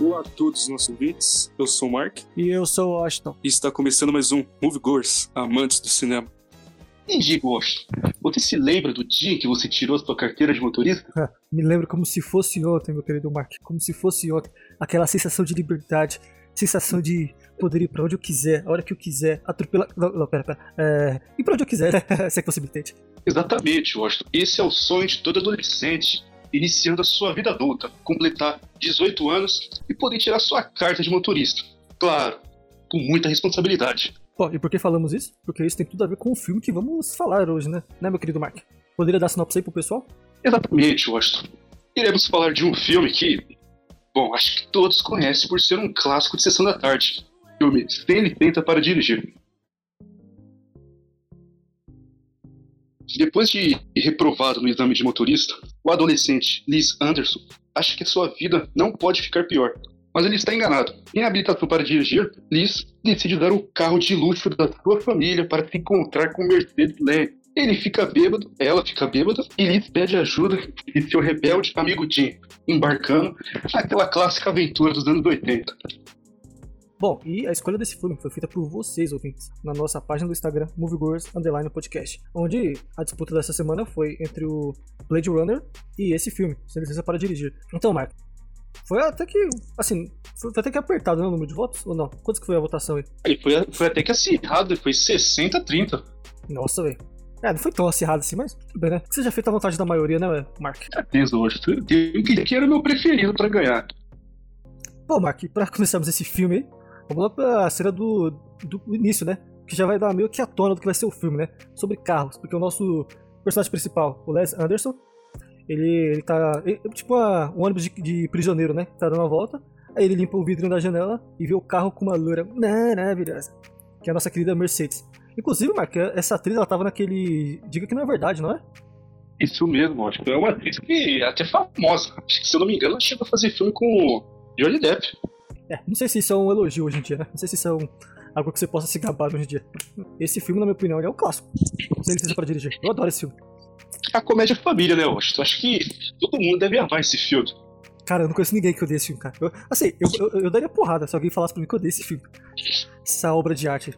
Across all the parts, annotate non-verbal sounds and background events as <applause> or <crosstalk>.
Olá a todos os nossos ouvintes, eu sou o Mark E eu sou o Washington. e está começando mais um Movie Goers, amantes do cinema. E digo, Washington, você se lembra do dia em que você tirou a sua carteira de motorista? <laughs> Me lembro como se fosse ontem, meu querido Mark. Como se fosse ontem. Aquela sensação de liberdade, sensação de poder ir pra onde eu quiser, a hora que eu quiser, atropelar. Não, não, pera, pera. É... Ir pra onde eu quiser, <laughs> se é que você me entende. Exatamente, Washington. Esse é o sonho de todo adolescente, iniciando a sua vida adulta, completar 18 anos e poder tirar sua carta de motorista. Claro, com muita responsabilidade. Bom, e por que falamos isso? Porque isso tem tudo a ver com o filme que vamos falar hoje, né? Né, meu querido Mark? Poderia dar sinopse aí pro pessoal? Exatamente, Washington. Iremos falar de um filme que, bom, acho que todos conhecem por ser um clássico de sessão da tarde. Filme Sem Licença para Dirigir. Depois de reprovado no exame de motorista, o adolescente Liz Anderson acha que sua vida não pode ficar pior. Mas ele está enganado. Em habilitação para dirigir, Liz decide dar o carro de luxo da sua família para se encontrar com Mercedes Lane. Ele fica bêbado, ela fica bêbada, e Liz pede ajuda de seu rebelde amigo Jim, embarcando naquela clássica aventura dos anos 80. Bom, e a escolha desse filme foi feita por vocês, ouvintes, na nossa página do Instagram, Moviegoers Underline Podcast, onde a disputa dessa semana foi entre o Blade Runner e esse filme, Sem Licença para Dirigir. Então, Mark, foi até que, assim, foi até que apertado, né, o número de votos, ou não? Quantos que foi a votação aí? Foi, foi até que acirrado, foi 60-30. Nossa, velho. É, não foi tão acirrado assim, mas tudo bem, né? Que seja feita a vontade da maioria, né, Mark? Certeza, hoje. Eu que era o meu preferido para ganhar. Bom, Mark, pra começarmos esse filme aí, lá pra cena do, do início, né? Que já vai dar meio que a tona do que vai ser o filme, né? Sobre carros, porque o nosso personagem principal, o Les Anderson, ele, ele tá. ele- tipo um ônibus de, de prisioneiro, né? Tá dando uma volta. Aí ele limpa o vidro da janela e vê o carro com uma loura maravilhosa. Que é a nossa querida Mercedes. Inclusive, Mark, essa atriz ela tava naquele. Diga que não é verdade, não é? Isso mesmo, acho que é uma atriz que é até famosa. Acho que, se eu não me engano, ela chegou a fazer filme com Johnny Depp. É, não sei se isso é um elogio hoje em dia, né? Não sei se isso é um, algo que você possa se gabar hoje em dia. Esse filme, na minha opinião, ele é um clássico. Sem licença para dirigir. Eu adoro esse filme. A comédia família, né, Washington? Acho que todo mundo deve amar esse filme. Cara, eu não conheço ninguém que odeie esse filme, cara. Eu- assim, eu, eu, eu daria porrada se alguém falasse pra mim que eu odeio esse filme. Essa obra de arte.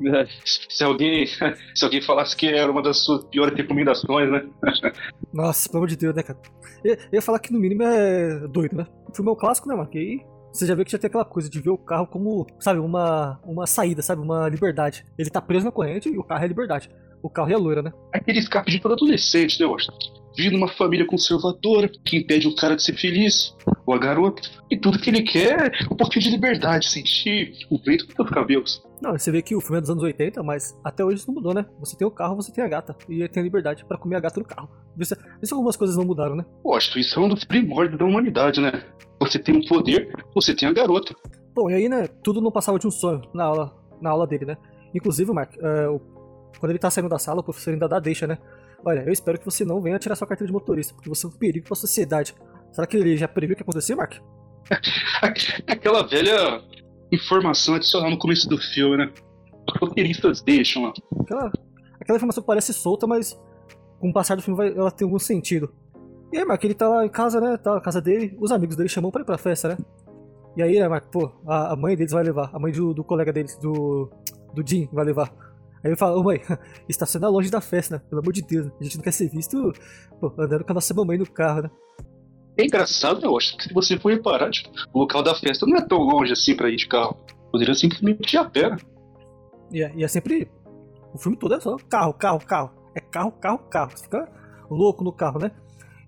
<laughs> Se alguém, <laughs> se alguém falasse que era uma das suas piores recomendações, né? <laughs> Nossa, pelo amor de Deus, né, cara? Eu, eu ia falar que no mínimo é doido, né? O filme é um clássico, né, Mark? E você já vê que já tem aquela coisa de ver o carro como, sabe, uma, uma saída, sabe? Uma liberdade. Ele tá preso na corrente e o carro é liberdade. O carro é a loira, né? Aquele escape de todo adolescente, né, Washington? Vive numa família conservadora que impede o cara de ser feliz, ou a garota, e tudo que ele quer é um pouquinho de liberdade, sentir o vento dos cabelos. Não, você vê que o filme é dos anos 80, mas até hoje isso não mudou, né? Você tem o carro, você tem a gata. E tem a liberdade pra comer a gata no carro. Vê se, vê se algumas coisas não mudaram, né? Washington, isso é um dos primórdios da humanidade, né? Você tem o poder, você tem a garota. Bom, e aí, né, tudo não passava de um sonho na aula, na aula dele, né? Inclusive, Mark, é, o- quando ele tá saindo da sala, o professor ainda dá deixa, né? Olha, eu espero que você não venha tirar sua carteira de motorista, porque você é um perigo pra sociedade. Será que ele já previu o que ia acontecer, Mark? <laughs> Aquela velha informação adicional no começo do filme, né? Os roteiristas deixam lá. Aquela, aquela informação parece solta, mas com o passar do filme vai, ela tem algum sentido. E aí, Mark, ele tá lá em casa, né? Tá na casa dele, os amigos dele chamam pra ir pra festa, né? E aí, né, Mark, pô, a, a mãe deles vai levar, a mãe do, do colega deles, do, do Jim, vai levar. Aí ele fala, ô mãe, <laughs> estaciona longe da festa, né? Pelo amor de Deus, a gente não quer ser visto pô, andando com a nossa mamãe no carro, né? É engraçado, né, Washington? Que se você for reparar, tipo, o local da festa não é tão longe assim pra ir de carro. Poderia simplesmente ir a pé. né? E é, e é sempre. O filme todo é só carro, carro, carro. É carro, carro, carro. Você fica louco no carro, né?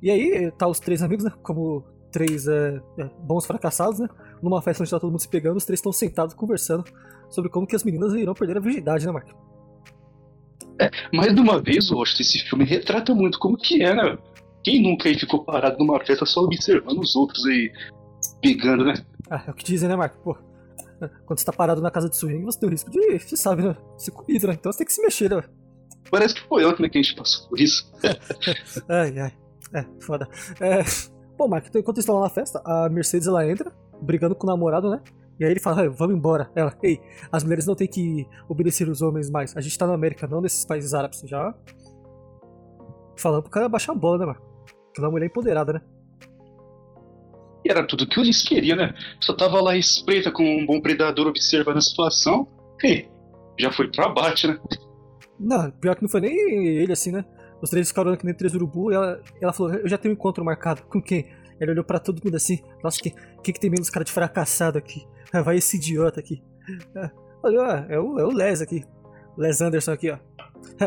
E aí tá os três amigos, né? Como três é, é, bons fracassados, né? Numa festa onde tá todo mundo se pegando, os três estão sentados conversando sobre como que as meninas irão perder a virgindade, né, Mark? Mais de uma vez, Washington, esse filme retrata muito como que é, né? Quem nunca aí ficou parado numa festa só observando os outros aí pegando, né? Ah, é o que dizem, né, Mark? Pô, <laughs> quando você tá parado na casa de swing, você tem o risco de, você sabe, né? Ser comido, né? Então você tem que se mexer, né? Parece que foi ontem né, que a gente passou por isso. <laughs> Ai, ai. É, foda. É... Bom, Mark, então, enquanto eles estão lá na festa, a Mercedes ela entra, brigando com o namorado, né? E aí ele fala, "Ai, vamos embora. Ela, ei, as mulheres não têm que obedecer os homens mais. A gente tá na América, não nesses países árabes. Já. Falando pro cara baixar a bola, né, Mark? Ela é uma mulher empoderada, né? E era tudo que o Liz queria, né? Só tava lá espreita como um bom predador observando a situação. E já foi pra bate, né? Não, pior que não foi nem ele assim, né? Os três ficaram que nem três urubu e ela, ela falou, eu já tenho um encontro marcado. Com quem? Ele olhou pra todo mundo assim, nossa, que, que, que tem menos cara de fracassado aqui? Ah, vai esse idiota aqui. Ah, olha, ah, é o, é o Les aqui. Les Anderson aqui, ó.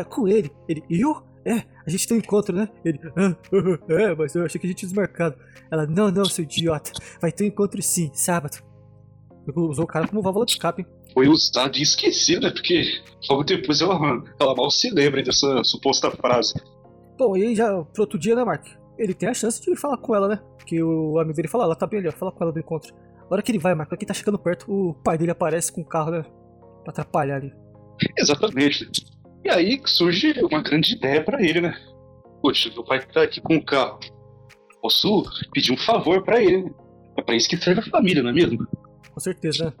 Com ele. Ele, eu? É, a gente tem um encontro, né? Ele, ah, ah, é, mas eu achei que a gente tinha desmarcado. Ela, não, não, seu idiota. Vai ter um encontro sim, sábado. Usou o cara como válvula de escape, hein? Foi usado e esquecido, né? Porque logo depois ela, ela mal se lembra dessa suposta frase. Bom, e aí já pro outro dia, né, Mark? Ele tem a chance de falar com ela, né? Que o amigo dele fala, ela tá bem ali, ó, fala com ela do encontro. Na hora que ele vai, Mark, aqui tá chegando perto, o pai dele aparece com o carro, né? Pra atrapalhar ali. Exatamente. E aí surge uma grande ideia pra ele, né? Poxa, meu pai tá aqui com o carro. Posso pedir um favor pra ele, né? É pra isso que serve a família, não é mesmo? Com certeza, né?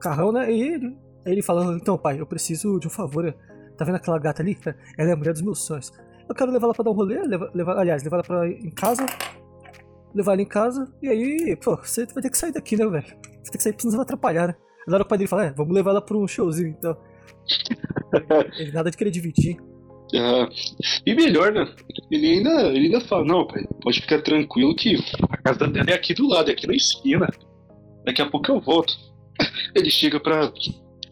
Carrão, né? E ele, ele falando, então, pai, eu preciso de um favor. né? Tá vendo aquela gata ali? Ela é a mulher dos meus sonhos. Eu quero levar ela pra dar um rolê, levar, levar, aliás, levar ela pra, em casa. Levar ela em casa. E aí, pô, você vai ter que sair daqui, né, velho? Você tem que sair, senão você vai atrapalhar, né? Na hora o pai dele fala, é, vamos levar ela pra um showzinho, então. <laughs> ele nada de querer dividir. Ah, e melhor, né? Ele ainda, ele ainda fala, não, pai, pode ficar tranquilo que a casa dela é aqui do lado, é aqui na esquina. Daqui a pouco eu volto. <laughs> Ele chega pra,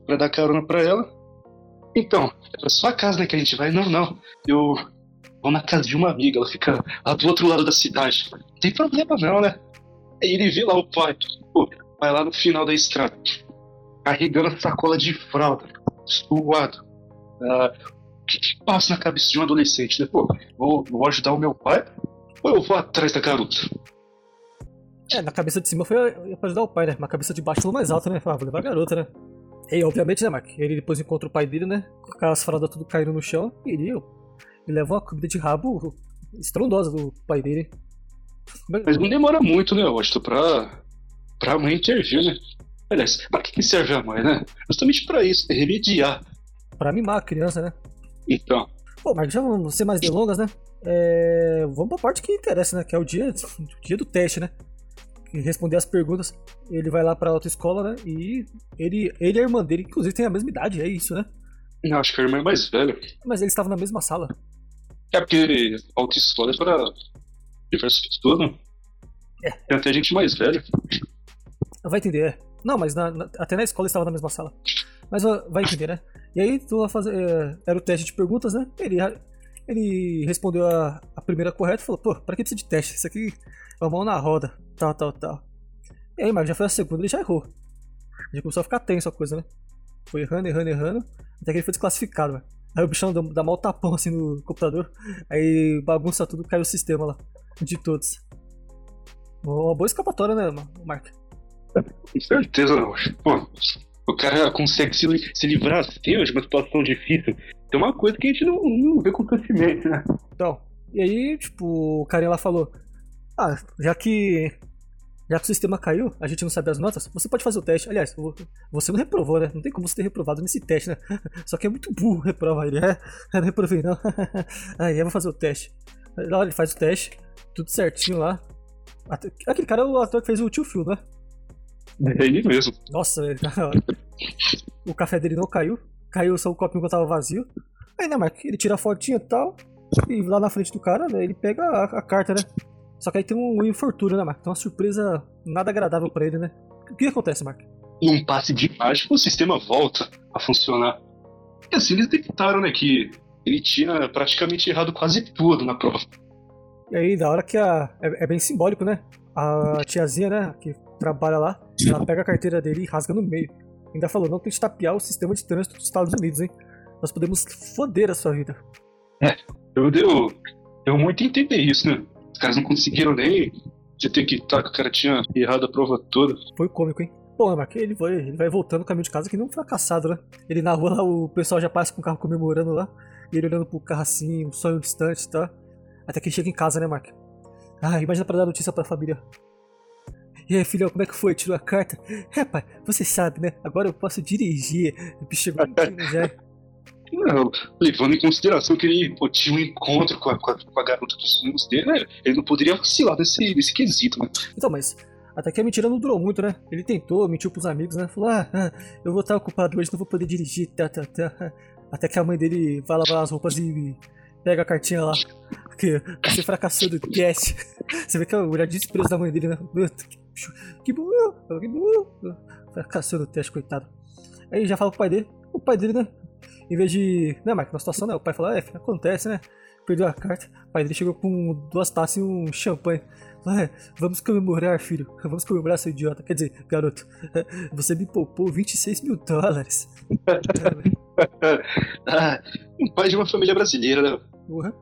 pra dar carona pra ela. Então, é pra sua casa, né, que a gente vai? Não, não. Eu vou na casa de uma amiga, ela fica lá do outro lado da cidade. Não tem problema não, né? Aí ele vê lá o pai, pô, vai lá no final da estrada, carregando a sacola de fralda, suado. Ah, o que, que passa na cabeça de um adolescente, né? Pô, vou, vou ajudar o meu pai ou eu vou atrás da garota? É, na cabeça de cima foi pra ajudar o pai, né? Na cabeça de baixo falou mais alto, né? Ah, vou levar a garota, né? E obviamente, né, Mark? Ele depois encontra o pai dele, né? Com aquelas fraldas tudo caindo no chão. E ele, ele leva uma comida de rabo estrondosa do pai dele. Mas não demora muito, né, eu acho, pra, pra mãe intervir, né? Aliás, pra que serve a mãe, né? Justamente pra isso, é remediar. Pra mimar a criança, né? Então, Bom, Mark, já vamos ser mais delongas, né? É, vamos pra parte que interessa, né? Que é o dia, o dia do teste, né? E responder as perguntas. Ele vai lá pra autoescola, né? E ele, ele e a irmã dele, inclusive, tem a mesma idade, é isso, né? eu acho que a irmã é mais velha. Mas eles estavam na mesma sala. É porque autoescola é para diversas pessoas, né? É. Tem até gente mais velha. Vai entender, é. Não, mas na- na- até na escola estava na mesma sala. Mas vai entender, né? E aí, tu vai fazer. é, era o teste de perguntas, né? Ele, ele respondeu a, a primeira correta e falou: pô, pra que precisa de teste? Isso aqui é uma mão na roda, tal, tal, tal. E aí, mas já foi a segunda, ele já errou. Já começou a ficar tenso a coisa, né? Foi errando, errando, errando. Até que ele foi desclassificado, velho. Aí o bichão dá, dá mal tapão assim no computador. Aí bagunça tudo, cai o sistema lá. De todos. Uma boa escapatória, né, Mark? Com certeza, não. Pô, o cara consegue se, se livrar assim de uma situação difícil. Tem uma coisa que a gente não, não vê constantemente, né? Então, e aí, tipo, o carinha lá falou: Ah, já que. Já que o sistema caiu, a gente não sabe as notas, você pode fazer o teste. Aliás, vo- você não reprovou, né? Não tem como você ter reprovado nesse teste, né? <laughs> Só que é muito burro reprovar ele. <laughs> É, não reprovei, não. <laughs> aí eu vou fazer o teste. Lá ele faz o teste, tudo certinho lá. Aquele cara é o ator que fez o tio Phil, né? É ele mesmo. Nossa, tá. o café dele não caiu. Caiu só o copinho que tava vazio. Aí, né, Mark? Ele tira a fotinha e tal. E lá na frente do cara, né, ele pega a, a carta, né? Só que aí tem um infortúnio, né, Mark? Tem uma surpresa nada agradável pra ele, né? O que acontece, Mark? Num passe de mágica, o sistema volta a funcionar. E assim eles detectaram, né, que ele tinha praticamente errado quase tudo na prova. E aí, da hora que a. É, é bem simbólico, né? A tiazinha, né, que trabalha lá, ela pega a carteira dele e rasga no meio. Ainda falou, não tente tapear o sistema de trânsito dos Estados Unidos, hein? Nós podemos foder a sua vida. Eu deu, deu muito entender isso, né? Os caras não conseguiram nem detectar que o cara tinha errado a prova toda. Foi cômico, hein? Pô, mas ele vai, ele vai voltando no caminho de casa que um fracassado, né? Ele na rua lá, o pessoal já passa com o carro comemorando lá. E ele olhando pro carro assim, um sonho distante, tá? Até que ele chega em casa, né, Mark? Ah, imagina pra dar notícia pra família. E aí, filhão, como é que foi? Tirou a carta? É, pai, você sabe, né? Agora eu posso dirigir. O bicho chegou mentindo já. Não, levando em consideração que ele pô, tinha um encontro com a, com a- com a garota dos sonhos dele, né? Ele não poderia vacilar nesse, nesse quesito, né? Então, mas Até que a mentira não durou muito, né? Ele tentou, mentiu pros amigos, né? Falou, ah, ah eu vou estar ocupado hoje, não vou poder dirigir, tá, tá, tá. Até que a mãe dele vai lavar as roupas e pega a cartinha lá. Que você fracassou do teste. <laughs> Você vê que a mulher desprezo da mãe dele, né? Que burro, que burro. Fracassou no teste, coitado. Aí já fala pro pai dele. O pai dele, né? Em vez de. Né, Mike, na situação, né? O pai fala, é, acontece, né? Perdeu a carta. O pai dele chegou com duas taças e um champanhe. É, vamos comemorar, filho. Vamos comemorar, seu idiota. Quer dizer, garoto, <laughs> você me poupou 26 mil dólares. ah, <laughs> um pai de uma família brasileira, né? Uhum.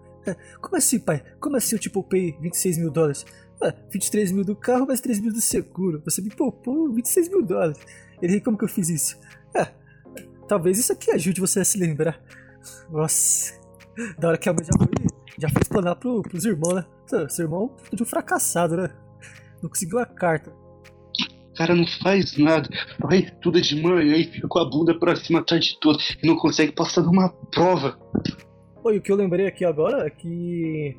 Como assim, pai? Como assim eu te poupei 26 mil dólares? Ah, 23 mil do carro, mais 3 mil do seguro. Você me poupou 26 mil dólares. Ele, como que eu fiz isso? Ah, talvez isso aqui ajude você a se lembrar. Nossa, da hora que a mãe já foi, já foi explanar pro, pros irmãos, né? Seu irmão de um fracassado, né? Não conseguiu a carta. Cara não faz nada, vai tudo de manhã e fica com a bunda pra cima a tarde toda e não consegue passar numa prova. Oi, o que eu lembrei aqui agora é que.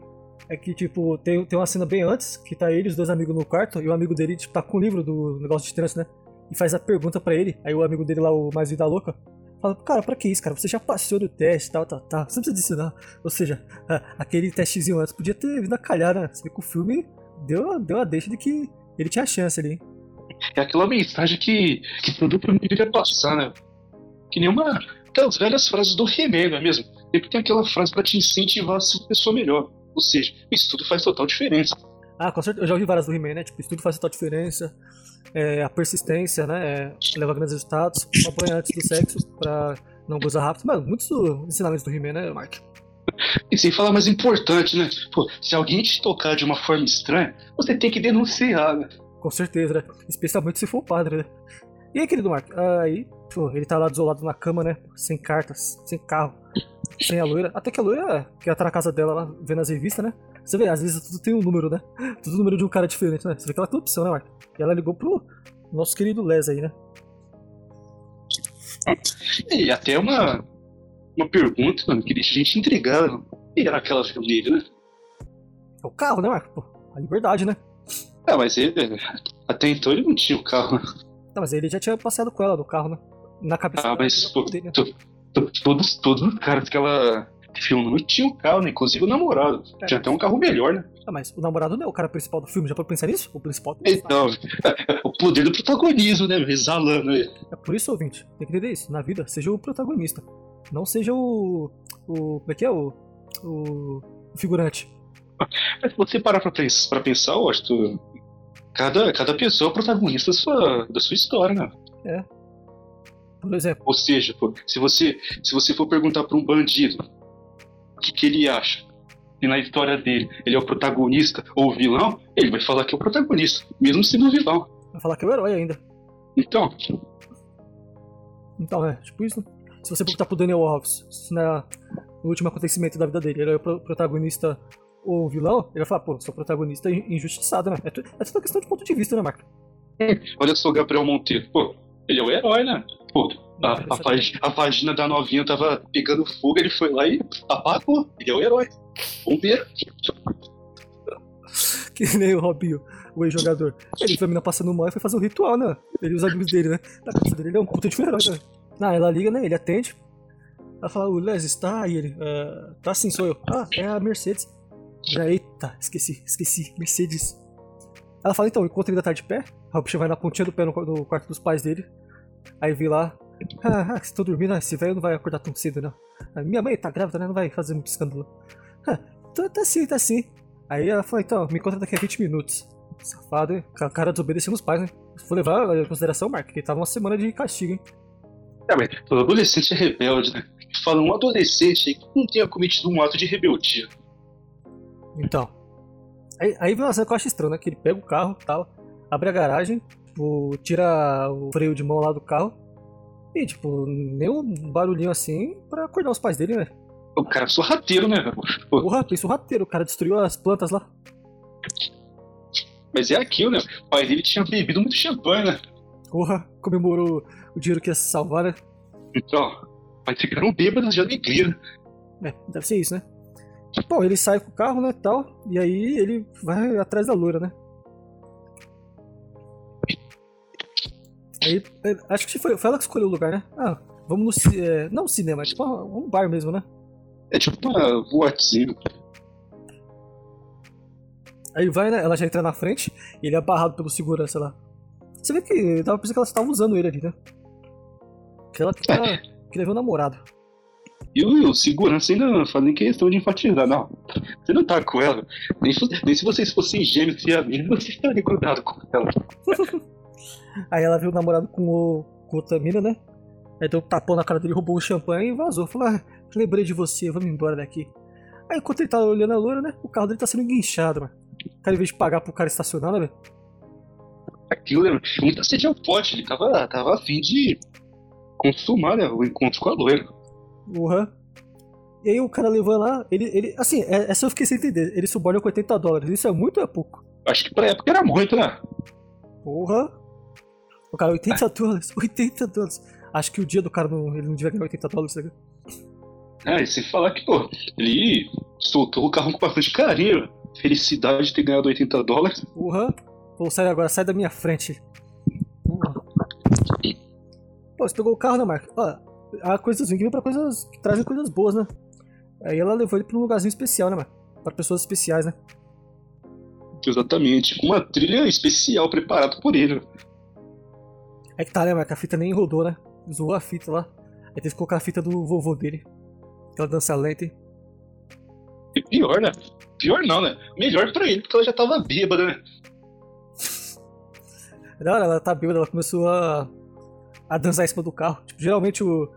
É que, tipo, tem, tem uma cena bem antes, que tá ele os dois amigos no quarto, e o amigo dele, tipo, tá com o livro do negócio de trânsito, né? E faz a pergunta para ele, aí o amigo dele lá, o mais vida louca, Fala, cara, pra que isso, cara? Você já passou do teste, tal, tal, tal. Você não precisa disso, não. Ou seja, aquele testezinho antes podia ter vindo a calhar, né? Você vê que o filme deu, deu a deixa de que ele tinha chance ali. É aquela mensagem que, que todo filme deveria passar, né? Que nem uma aquelas velhas frases do He-Man, não é mesmo? Sempre tem aquela frase para te incentivar a ser uma pessoa melhor. Ou seja, isso tudo faz total diferença. Ah, com certeza. Eu já ouvi várias do He-Man, né? Tipo, isso tudo faz total diferença é, a persistência, né? É, leva a grandes resultados, apanhar antes do sexo pra não gozar rápido. Mano, muitos ensinamentos do He-Man, né, Mark? E sem falar mais importante, né? Pô, se alguém te tocar de uma forma estranha, você tem que denunciar, né? Com certeza, né? Especialmente se for o padre, né? E aí, querido Mark? Aí, pô, ele tá lá desolado na cama, né? Sem cartas, sem carro, sem a loira. Até que a loira, que tá na casa dela lá, vendo as revistas, né? Você vê, às vezes tudo tem um número, né? Tudo número de um cara diferente, né? Você vê que ela tem opção, né, Mark? E ela ligou pro nosso querido Les aí, né? E até uma, uma pergunta, mano, que deixa a gente intrigado. E era aquela nele, né? É o carro, né, Marco? Pô, a liberdade, né? Ah, mas ele, até então ele não tinha o carro, né? Não, mas ele já tinha passeado com ela no carro, né? Na cabeça Ah, mas pô, dele, né? Todos, todos os caras que ela filme não tinha um carro, né? Inclusive o namorado. É. Tinha até um carro melhor, né? Ah, mas o namorado não é o cara principal do filme, já pode pensar nisso? O principal Então, <laughs> o poder do protagonismo, né? Exalando aí. É por isso, ouvinte, tem que entender isso. Na vida, seja o protagonista. Não seja o. o como é que é? O. O, o figurante. Mas se você parar pra, pensar, pra pensar, eu acho que cada, cada pessoa é o protagonista da sua, da sua história, né? É. Por exemplo. Ou seja, pô, se você, se você for perguntar pra um bandido o que, que ele acha. E na história dele, ele é o protagonista ou o vilão, ele vai falar que é o protagonista, mesmo sendo o vilão. Vai falar que é o herói ainda. Então. Então, é, tipo isso. Se você perguntar pro Daniel Alves, se na, no último acontecimento da vida dele, ele é o protagonista ou o vilão, ele vai falar, pô, sou protagonista injustiçado, né? É, tu, é tudo questão de ponto de vista, né, Marco? Olha só o Gabriel Monteiro, pô, ele é o herói, né? Pô, a, a, vag, a, vagina da novinha tava pegando fogo, ele foi lá e apagou. Ele é o herói. Bombeiro. <laughs> que nem o Robinho, o ex-jogador. Ele foi a mina passando mal e foi fazer um ritual, né? Ele e os amigos dele, né? Na casa dele, ele é um puta de herói, né? Ah, ela liga, né? Ele atende. Ela fala, o Les está aí ele. Uh, tá sim, sou eu. Ah, é a Mercedes. Já, eita, esqueci, esqueci. Mercedes. Ela fala, então, enquanto ele ainda tá de pé, o bicho vai na pontinha do pé no, no quarto dos pais dele. Aí vi lá, ah, estão dormindo, ah, esse velho não vai acordar tão cedo, não. Ah, minha mãe tá grávida, né? Não vai fazer muito escândalo. Ah, tá, tá sim, tá sim. Aí ela falou, então, me conta daqui a 20 minutos. Safado, hein? O cara desobedecendo os pais, né? Vou levar em consideração, Mark, que tava uma semana de castigo, hein? É, mas todo adolescente é rebelde, né? Fala um adolescente que não tenha cometido um ato de rebeldia. Então. Aí, aí vem uma cena que eu acho estranha, né? Que ele pega o carro tal, abre a garagem, tipo, tira o freio de mão lá do carro e, tipo, nem um barulhinho assim pra acordar os pais dele, né? O cara é sorrateiro, né, velho? Porra, tem sorrateiro, o cara destruiu as plantas lá. Mas é aquilo, né? O pai dele tinha bebido muito champanhe, né? Porra, comemorou o dinheiro que ia se salvar, né? Então, mas ficaram bêbados de alegria, né? É, deve ser isso, né? Bom, ele sai com o carro, né, tal, e aí ele vai atrás da loura, né? Aí, é, acho que foi, foi ela que escolheu o lugar, né? Ah, vamos no. É, não cinema, é tipo um bar mesmo, né? É tipo uma boatezinha. Aí vai, né? Ela já entra na frente e ele é barrado pelo segurança lá. Você vê que dava pra pensar que ela estava usando ele ali, né? Que ela queria, queria ver o namorado. E o, segurança ainda fazem questão de enfatizar. Não, você não tá com ela. Nem, nem se vocês fossem gêmeos e amigos, você <laughs> estaria grudado com ela. <laughs> Aí ela viu o namorado com, o, com outra mina, né? Aí deu um tapão na cara dele, roubou o champanhe e vazou. Falou, ah, lembrei de você, vamos embora daqui. Aí enquanto ele tá olhando a loura, né? O carro dele tá sendo guinchado, mano. O cara, em vez de pagar pro cara estacionar, né, velho? Aquilo era muita sede ao pote. Ele tava, tava afim de consumar né, o encontro com a loira. Uhum. E aí o cara levou lá, ele, ele assim, é- essa eu fiquei sem entender. Ele suborna com 80 dólares. Isso é muito ou é pouco? Acho que pra época era muito, né? Porra! O cara, 80 dólares, <laughs> 80 dólares. Acho que o dia do cara não, ele não devia ganhar 80 dólares, ligado? É, e sem falar que, pô, ele soltou o carro com bastante carinho. Felicidade de ter ganhado 80 dólares. Porra! Pô, sai agora, sai da minha frente. Porra. Pô, você pegou o carro, né, Mark? Ó, há coisas ruins que vem pra coisas que trazem coisas boas, né? Aí ela levou ele pra um lugarzinho especial, né, Mark? Pra pessoas especiais, né? Exatamente. Uma trilha especial preparada por ele. É que tá, né, Mark? A fita nem rodou, né? Zoou a fita lá. Aí teve que colocar a fita do vovô dele. Aquela dança lenta. E pior, né? Pior não, né? Melhor pra ele, porque ela já tava bêbada, né? Da hora, ela tá bêbada, ela começou a, a dançar em cima do carro. Tipo, geralmente o-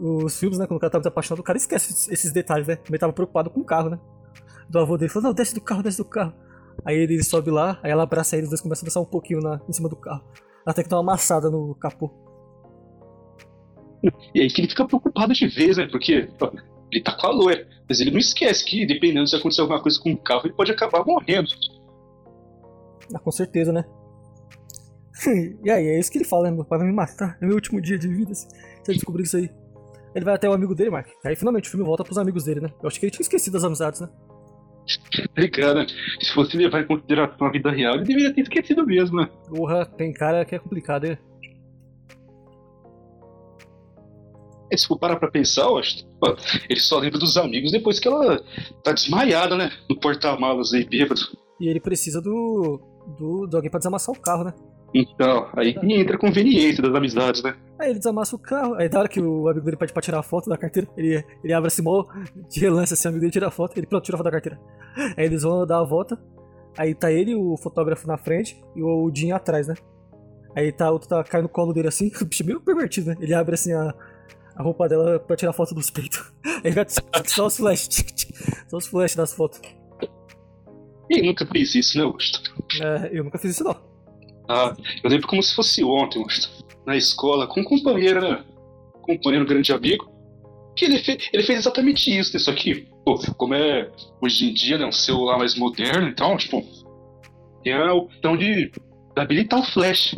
os filmes, né, quando o cara tá muito apaixonado, o cara esquece esses- esses detalhes, né? Ele tava preocupado com o carro, né? Do avô dele, falou, não, desce do carro, desce do carro. Aí ele sobe lá, aí ela abraça ele, os dois começam a dançar um pouquinho na, em cima do carro. Até que dá uma amassada no capô. E aí que ele fica preocupado de vez, né? Porque ele tá com a loira. Mas ele não esquece que, dependendo se acontecer alguma coisa com o carro, ele pode acabar morrendo. Ah, com certeza, né? <laughs> e aí, é isso que ele fala, né? Meu pai vai me matar, é meu último dia de vida se se eu descobrir isso aí. Ele vai até o amigo dele, Mark. Aí finalmente o filme volta pros amigos dele, né? Eu acho que ele tinha esquecido das amizades, né? Né? Se fosse levar em consideração a vida real, ele deveria ter esquecido mesmo, né? Porra, tem cara que é complicado, hein? E se for parar pra pensar, eu acho, pô, ele só lembra dos amigos depois que ela tá desmaiada, né? No porta-malas aí, bêbado. E ele precisa do, do. de alguém pra desamassar o carro, né? Então, aí que entra a conveniência das amizades, né? Aí ele desamassa o carro, aí da hora que o amigo dele pede pra tirar a foto da carteira, ele, ele abre assim, mó de relance assim, o amigo dele tira a foto, ele pronto, tira a foto da carteira. Aí eles vão dar a volta, aí tá ele, o fotógrafo na frente e o Jim atrás, né? Aí tá, o outro tá caindo no colo dele assim, o <laughs> bicho meio pervertido, né? Ele abre assim a, a roupa dela pra tirar foto dos peitos. <laughs> Aí vai <laughs> só os flash, só os flash das fotos. E nunca fez isso, né, Augusto? É, eu nunca fiz isso não. Ah, eu lembro como se fosse ontem. Na escola, com um companheiro, né? Companheiro, grande amigo. Que ele, fe ele fez exatamente isso, né? Só que, pô, como é hoje em dia, né? Um celular mais moderno, então, tipo, tem a opção de habilitar o flash.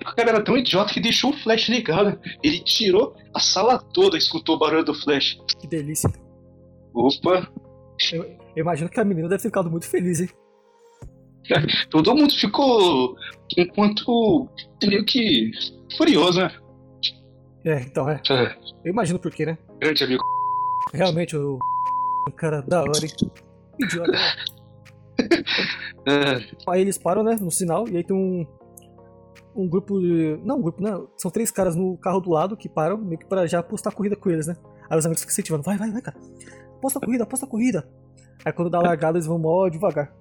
O cara era tão idiota que deixou o flash ligado. Ele tirou a sala toda, escutou o barulho do flash. Que delícia. Opa, Eu, eu imagino que a menina deve ter ficado muito feliz, hein? <laughs> todo mundo ficou enquanto meio que furioso, né? É, então é. É, Eu imagino por quê, né? grande amigo. Realmente o. Cara da hora, hein? Idiota. né? <laughs> É, Aí eles param, né? No sinal, e aí tem um. Um grupo de. Não, um grupo, né? São três caras no carro do lado que param, meio que pra já apostar a corrida com eles, né? Aí os amigos ficam incentivando: vai, vai, vai, cara. Aposta a corrida, aposta a corrida. Aí quando dá a largada, eles vão mó devagar.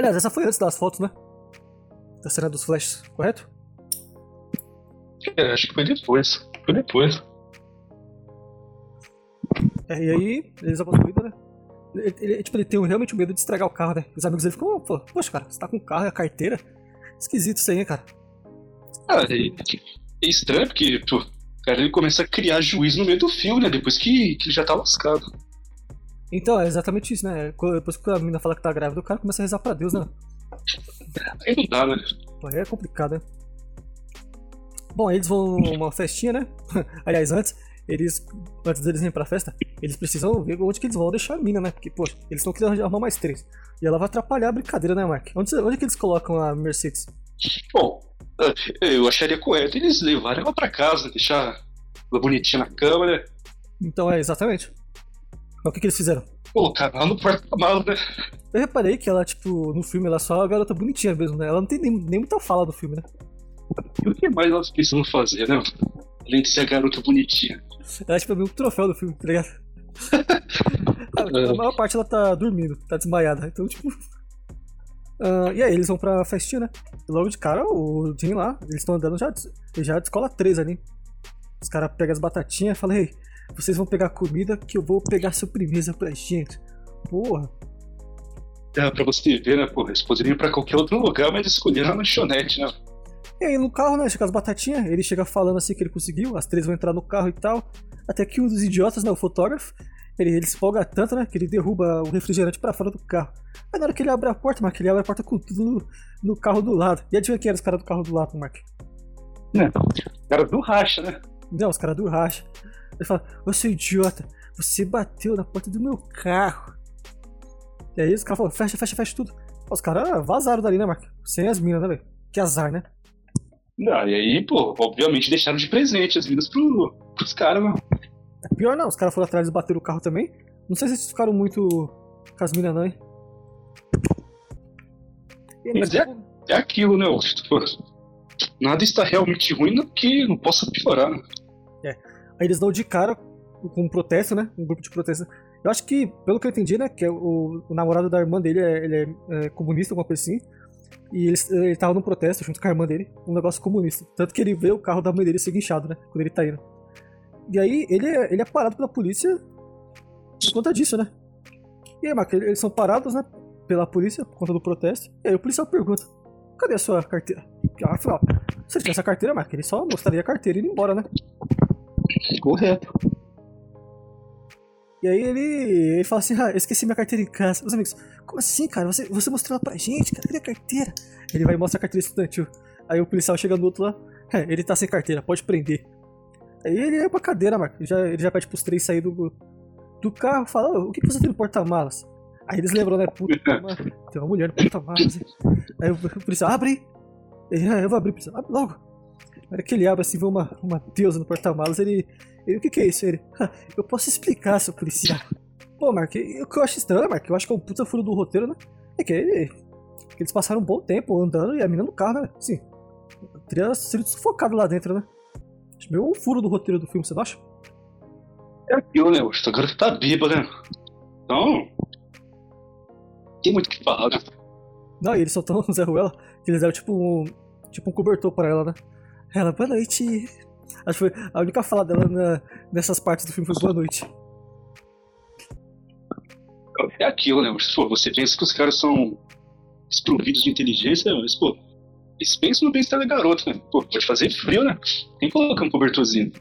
Aliás, essa foi antes das fotos, né? Da cena dos flashes, correto? é, acho que foi depois. Foi depois. É, e aí, eles apostam a corrida, né? Ele, ele- tipo, ele tem realmente medo de estragar o carro, né? Os amigos dele ficam, "Ô, pô, poxa, cara, você tá com o carro e a carteira? Esquisito isso aí, hein, cara. Ah, é, é estranho porque, pô, cara ele começa a criar juízo no meio do filme, né? Depois que, que ele já tá lascado. Então, é exatamente isso, né? Quando- Depois que a menina fala que tá grávida, o cara começa a rezar pra Deus, né? Aí não dá, né? Aí é complicado, né? Bom, aí eles vão numa festinha, né? <laughs> Aliás, antes, eles. Antes deles irem pra festa, eles precisam ver onde que eles vão deixar a mina, né? Porque, poxa, eles estão querendo arrumar mais três. E ela vai atrapalhar a brincadeira, né, Mark? Onde, onde que eles colocam a Mercedes? Bom, eu acharia correto eles levarem ela pra casa, deixar ela bonitinha na cama, né? Então é, exatamente. Mas o que, que eles fizeram? Colocar ela no porta-malas, né? Eu reparei que ela, tipo, no filme, ela é só a garota bonitinha mesmo, né? Ela não tem nem, nem muita fala do filme, né? E o que mais elas precisam fazer, né? Além de ser a garota bonitinha. Ela é tipo meio um troféu do filme, tá ligado? <laughs> a maior parte ela tá dormindo, tá desmaiada. Então, tipo. Uh, <laughs> e aí, eles vão pra festinha, né? E logo de cara, o Jim lá, eles estão andando já, já de escola 3 ali. Os caras pegam as batatinhas e falam: Ei, vocês vão pegar comida que eu vou pegar sobremesa pra gente. Porra. É, pra você ver, né, porra, eles poderiam ir pra qualquer outro lugar, mas escolheram a lanchonete, né? E aí no carro, né, chega as batatinhas, ele chega falando assim que ele conseguiu, as três vão entrar no carro e tal. Até que um dos idiotas, né, o fotógrafo, ele, ele se empolga tanto, né, que ele derruba o refrigerante para fora do carro. Aí na hora que ele abre a porta, Mark, ele abre a porta com tudo no, no carro do lado. E adivinha quem era os caras do carro do lado, Mark? Não, cara do racha, né? Não, os caras do racha. Ele fala, ô seu idiota, você bateu na porta do meu carro. E aí os caras falam, fecha, fecha, fecha tudo. Os caras vazaram dali, né, Mark? Sem as minas, né, velho? Que azar, né? Não, e aí, pô, obviamente deixaram de presente as minas pro, pros caras, mano. É pior não, os caras foram atrás e bateram o carro também. Não sei se eles ficaram muito com as minas, não, hein? Mas é, é aquilo, né? Tipo, nada está realmente ruim no que não possa piorar, né? É. Aí eles dão de cara com um protesto, né? Um grupo de protesto. Eu acho que, pelo que eu entendi, né? Que é o, o namorado da irmã dele é, ele é, é comunista, alguma coisa assim. E ele, ele tava num protesto junto com a irmã dele, um negócio comunista. Tanto que ele vê o carro da mãe dele ser guinchado, né? Quando ele tá indo. E aí ele é, ele é parado pela polícia por conta disso, né? E aí, Mark, eles são parados, né? Pela polícia por conta do protesto. E aí o policial pergunta: cadê a sua carteira? Afinal, se ele tivesse a carteira, Mark, ele só mostraria a carteira e ir embora, né? Correto. E aí ele, ele fala assim, ah, eu esqueci minha carteira em casa. Os amigos, como assim, cara? Você, você mostrou ela pra gente? Cadê a carteira? Ele vai mostrar a carteira estudantil. Aí o policial chega do outro lá, é, ele tá sem carteira, pode prender. Aí ele é pra cadeira, Marco. Ele já, ele já pede pros três sair do, do carro e fala, o que, você tem no porta-malas? Aí eles lembram, né? Puta, tem uma mulher no porta-malas. Aí o policial, abre! Ele, ah, eu vou abrir, policial, abre logo. Hora que ele abre assim, vê uma, uma deusa no porta-malas, ele, ele. O que, que é isso? Ele. Ah, eu posso explicar, seu policial. Pô, Mark, o que eu acho estranho, Mark, eu acho que é um puta furo do roteiro, né? É que, ele, que eles passaram um bom tempo andando e a mina no carro, né? Sim. Teria sido sufocado lá dentro, né? Acho meio um furo do roteiro do filme, você não acha? É aquilo, né? O garota tá bêbado, né? Então. Tem muito o que falar, né? Não, e eles são tão Zé Ruela que eles deram tipo um. Tipo um cobertor pra ela, né? Ela, boa noite. Acho que foi a única fala dela na, nessas partes do filme foi boa noite. É aquilo, né? Pô, você pensa que os caras são desprovidos de inteligência, mas, pô, eles pensam no bem-estar da garota, né? Pô, pode fazer frio, né? Tem que colocar um cobertorzinho.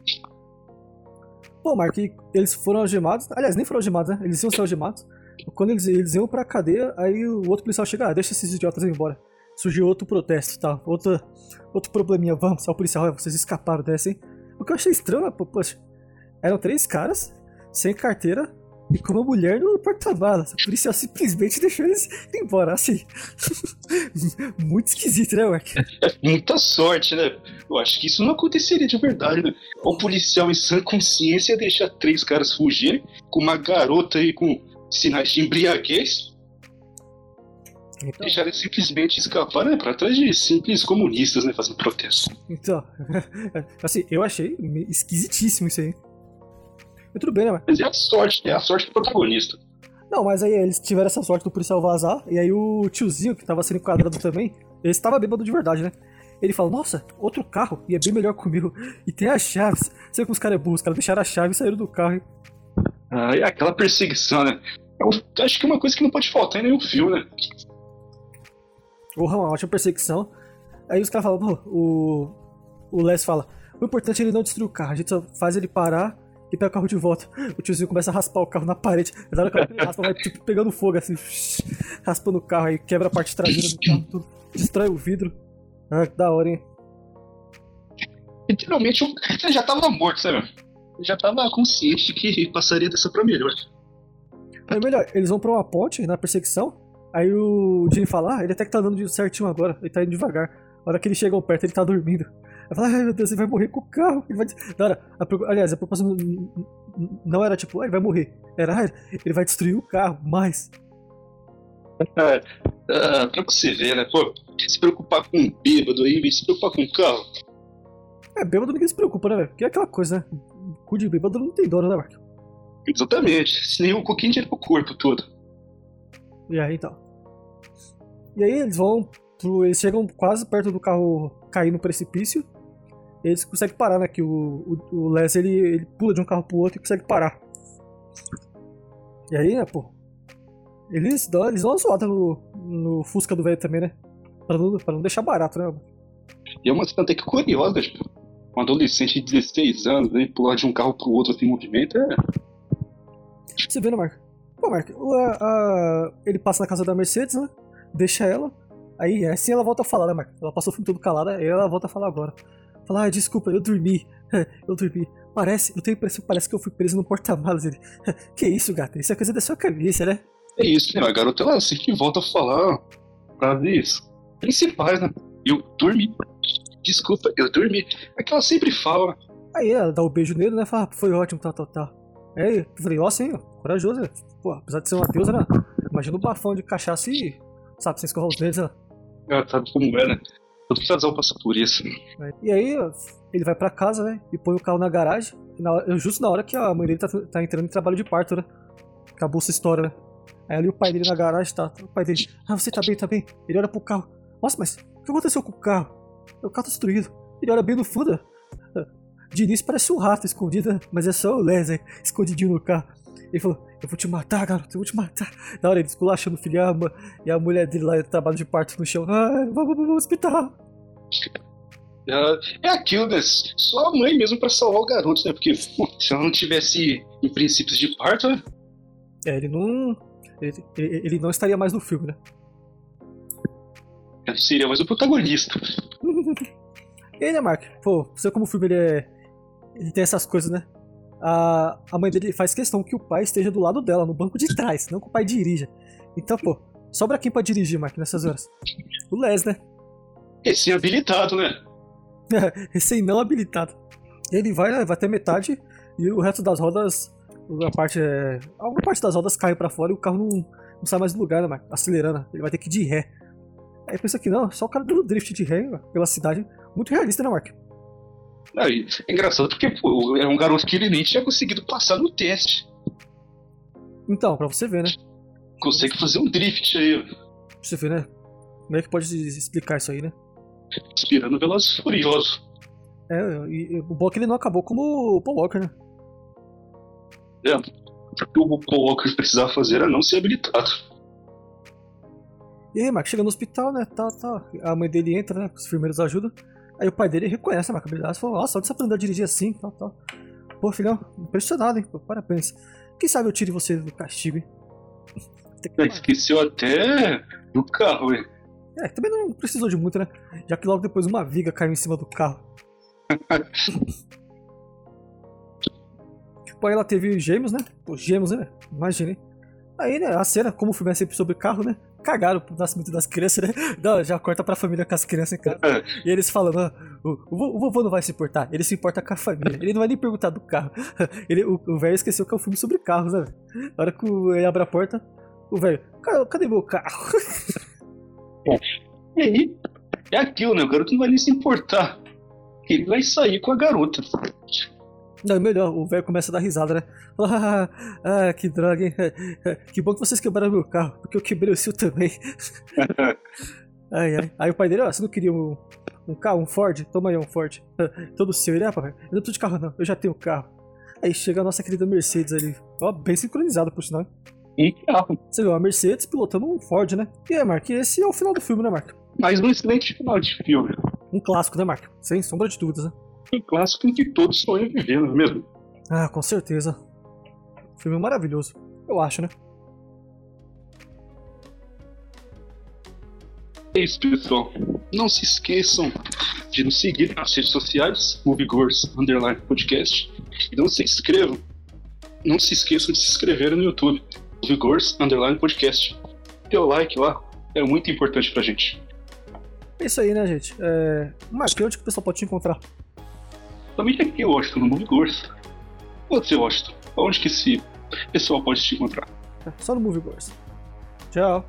Pô, Mark, eles foram algemados. Aliás, nem foram algemados, né? Eles iam ser algemados. Quando eles, eles iam pra cadeia, aí o outro policial chega, ah, deixa esses idiotas ir embora. Surgiu outro protesto, tá? Outro, outro probleminha, vamos, só o policial, vocês escaparam dessa, hein? O que eu achei estranho, pô, poxa, eram três caras, sem carteira, e com uma mulher no porta-malas. O policial simplesmente deixou eles embora, assim. <laughs> Muito esquisito, né, Mark? <laughs> Muita sorte, né? Eu acho que isso não aconteceria de verdade, né? O policial em sã consciência deixar três caras fugirem com uma garota aí com sinais de embriaguez. Então, deixar eles simplesmente escapar, né? Pra trás de simples comunistas, né? Fazendo protesto. Então, <laughs> assim, eu achei esquisitíssimo isso aí. Mas tudo bem, né, Mas é a sorte, é a sorte do protagonista. Não, mas aí eles tiveram essa sorte do policial vazar, e aí o tiozinho que tava sendo enquadrado também, ele estava bêbado de verdade, né? Ele fala, nossa, outro carro, e é bem melhor comigo. E tem as chaves. Sei como os caras é burros, os caras deixaram a chave e saíram do carro. Hein? Ah, e aquela perseguição, né? Eu acho que é uma coisa que não pode faltar em nenhum filme, né? Porra, uma ótima perseguição. Aí os caras falam, o. O Les fala, o importante é ele não destruir o carro, a gente só faz ele parar e pega o carro de volta. <laughs> O tiozinho começa a raspar o carro na parede. Na hora que ele raspa, vai tipo, pegando fogo, assim, <laughs> raspando o carro, aí quebra a parte traseira do carro, tudo, destrói o vidro. Ah, que da hora, hein? Literalmente, ele já tava morto, sabe? Ele já tava consciente que passaria dessa pra melhor. Aí, melhor, eles vão pra uma ponte na perseguição. Aí o Jimmy fala, ah, ele até que tá andando certinho agora, ele tá indo devagar. A hora que eles chegam perto, ele tá dormindo. Ela fala, ai meu Deus, ele vai morrer com o carro. Ele vai... Da hora, a, aliás, a proposta não, era tipo, ah, ele vai morrer. Era, ah, ele vai destruir o carro, mas. É, é, pra você ver, né? Pô, se preocupar com um bêbado aí, se preocupar com um carro. É, bêbado ninguém se preocupa, né, velho? Porque é aquela coisa, né? Cu de bêbado não tem dono, né, Mark? Exatamente. Se nem um pouquinho de pro corpo todo. E aí, então. E aí eles vão pro, Eles chegam quase perto do carro cair no precipício. Eles conseguem parar, né? Que o, o, o Les ele, ele pula de um carro pro outro e consegue parar. E aí, né, pô. Eles dão, eles dão uma zoada no, no Fusca do velho também, né? Pra não, pra não deixar barato, né? E é uma cena até que curiosa, tipo, um adolescente de 16 anos, né? Pular de um carro pro outro assim, em movimento é. Você vê, né, Marco? Pô, Marco, a, a, ele passa na casa da Mercedes, né? Deixa ela. Aí assim ela volta a falar, né, Marco? Ela passou o filme todo calada, aí ela volta a falar agora. Fala, ah, desculpa, eu dormi. <laughs> eu dormi. Parece, eu tenho impressão parece que eu fui preso no porta-malas. Ele, <laughs> que isso, gata? Isso é coisa da sua cabeça, né? É isso, né? A garota ela sempre volta a falar frases principais, né? Eu dormi. Desculpa, eu dormi. É que ela sempre fala. Aí ela dá o um beijo nele, né? Fala, foi ótimo, tal, tal, tal. Aí eu falei, ó, sim, corajoso, né? Pô, apesar de ser uma deusa, né? Imagina o bafão de cachaça e, sabe, sem escorrer os dedos, né? Ah, sabe como é, né? Todo casal passa por isso. E aí, ele vai pra casa, né? E põe o carro na garagem. Na, justo na hora que a mãe dele tá, tá entrando em trabalho de parto, né? Acabou essa história, né? Aí ali o pai dele na garagem tá. O pai dele, ah, você tá bem, tá bem? Ele olha pro carro. Nossa, mas o que aconteceu com o carro? O carro tá destruído. Ele olha bem no fundo. De início parece um rato escondido, né? mas é só o Les, escondidinho no carro. Ele falou, eu vou te matar, garoto, eu vou te matar. Na hora ele esculachando o filho e a mulher dele lá trabalho de parto no chão. Ah, vamos pro hospital. É, <laughs> é aquilo, né? Só a mãe mesmo pra salvar o garoto, né? Porque <laughs> se ela não tivesse em princípios de parto, né? É, ele não. Ele, ele, não estaria mais no filme, né? Ele seria mais o protagonista. <laughs> e aí, né, Mark? Pô, você como o filme ele é. Ele tem essas coisas, né? A, a mãe dele faz questão que o pai esteja do lado dela, no banco de trás, não que o pai dirija. Então, pô, sobra quem pra dirigir, Mark, nessas horas? O Les, né? Recém habilitado, né? <laughs> Recém não habilitado. Ele vai, vai até metade e o resto das rodas a parte é, alguma parte das rodas cai para fora e o carro não, não sai mais do lugar, né, Mark? Acelerando, ele vai ter que ir de ré. Aí pensa que não, só o cara dando drift de ré pela cidade. Muito realista, né, Mark? É engraçado porque pô, é um garoto que ele nem tinha conseguido passar no teste. Então, pra você ver, né? Consegue fazer um drift aí. Pra você ver, né? Como é que pode explicar isso aí, né? Inspirando Velozes Furiosos. É, e, e, o bom é que ele não acabou como o Paul Walker, né? É, o que o Paul Walker precisava fazer era não ser habilitado. E aí, Mark, chega no hospital, né? Tá, tá. A mãe dele entra, né? Os enfermeiros ajudam. Aí o pai dele reconhece a habilidade e fala: Nossa, onde você aprendeu a dirigir assim? Tal, tal. Pô, filhão, impressionado, hein? Pô, parabéns. Quem sabe eu tire você do castigo, hein? <laughs> Que... Esqueceu até do carro, hein? É, também não precisou de muito, né? Já que logo depois uma viga caiu em cima do carro. <laughs> tipo, aí ela teve gêmeos, né? Pô, gêmeos, né? Imagina, Aí, né, a cena, como o filme é sempre sobre carro, né? Cagaram pro nascimento das crianças, né? <laughs> Não, já corta pra família com as crianças em casa. É. <laughs> e eles falando, ah, o, o, vovô não vai se importar, ele se importa com a família. Ele não vai nem perguntar do carro. <laughs> Ele, o velho esqueceu que é um filme sobre carros, né? Na hora que ele abre a porta, o velho, cadê meu carro? E aí, é aquilo, né? O garoto não vai nem se importar. Ele vai sair com a garota. Não, é melhor, o velho começa a dar risada, né? Ah, ah, que droga, hein? <laughs> Que bom que vocês quebraram meu carro, porque eu quebrei o seu também. <laughs> ai, ai. Aí o pai dele, ó, você não queria um, um carro, um Ford? Toma aí um Ford. <laughs> Todo seu, ele, ah, papai, eu não tô de carro não, eu já tenho carro. Aí chega a nossa querida Mercedes ali, ó, bem sincronizada por sinal. E carro. Você viu, a Mercedes pilotando um Ford, né? E é, Mark, esse é o final do filme, né, Mark? Mas um excelente final de filme. Um clássico, né, Mark? Sem sombra de dúvidas, né? Um clássico em que todos sonham viver, não é mesmo? Ah, com certeza. Filme maravilhoso. Eu acho, né? É isso, pessoal. Não se esqueçam de nos seguir nas redes sociais, Moviegors Underline Podcast. E não se inscrevam. Não se esqueçam de se inscrever no YouTube, Moviegors Underline Podcast. Dê o like lá, é muito importante pra gente. É isso aí, né, gente? É... Mark, onde que o pessoal pode te encontrar? Também aqui em Washington, no Movie Goers. Você, Washington, onde que esse pessoal pode te encontrar? Só no Movie Goers. Tchau.